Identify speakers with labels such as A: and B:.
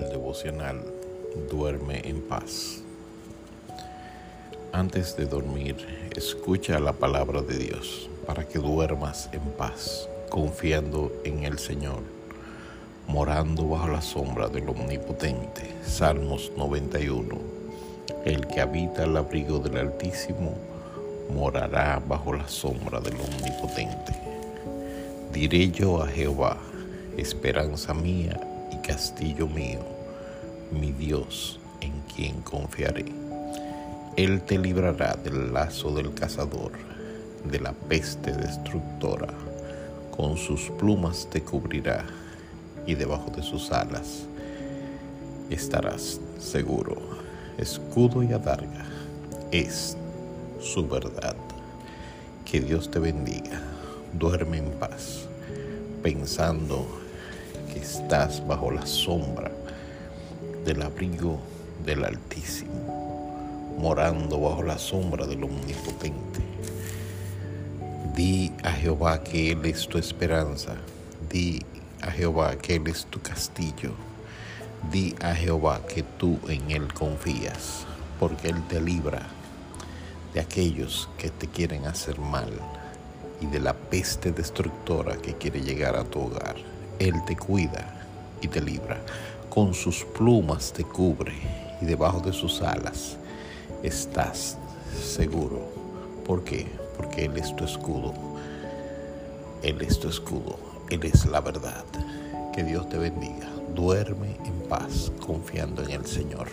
A: devocional Duerme en paz. Antes de dormir, escucha la palabra de Dios para que duermas en paz, confiando en el Señor, morando bajo la sombra del Omnipotente. Salmos 91. El que habita al abrigo del Altísimo morará bajo la sombra del Omnipotente. Diré yo a Jehová, esperanza mía castillo mío, mi Dios en quien confiaré. Él te librará del lazo del cazador, de la peste destructora, con sus plumas te cubrirá y debajo de sus alas estarás seguro. Escudo y adarga es su verdad. Que Dios te bendiga. Duerme en paz, pensando estás bajo la sombra del abrigo del Altísimo, morando bajo la sombra del Omnipotente. Di a Jehová que Él es tu esperanza. Di a Jehová que Él es tu castillo. Di a Jehová que tú en Él confías, porque Él te libra de aquellos que te quieren hacer mal y de la peste destructora que quiere llegar a tu hogar. Él te cuida y te libra. Con sus plumas te cubre y debajo de sus alas estás seguro. ¿Por qué? Porque Él es tu escudo. Él es tu escudo. Él es la verdad. Que Dios te bendiga. Duerme en paz confiando en el Señor.